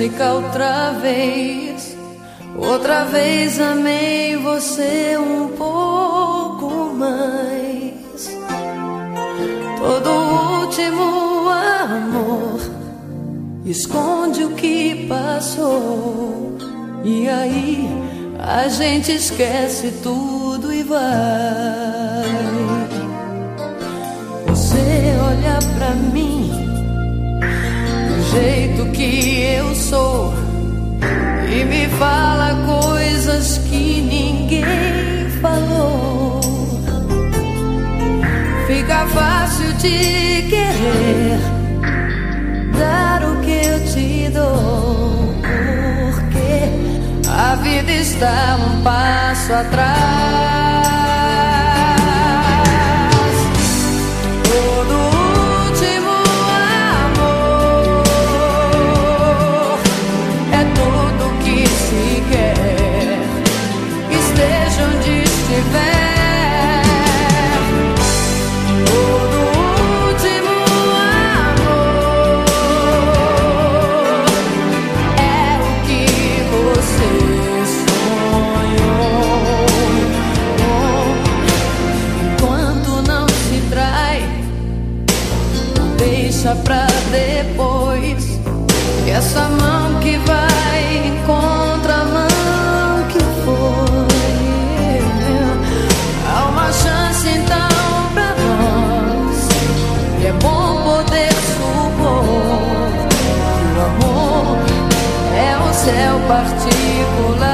música outra vez. Outra vez amei você um pouco mais. Todo último amor esconde o que passou. E aí a gente esquece tudo e vai. Fácil de querer dar o que eu te dou, porque a vida está um passo atrás. céu particular.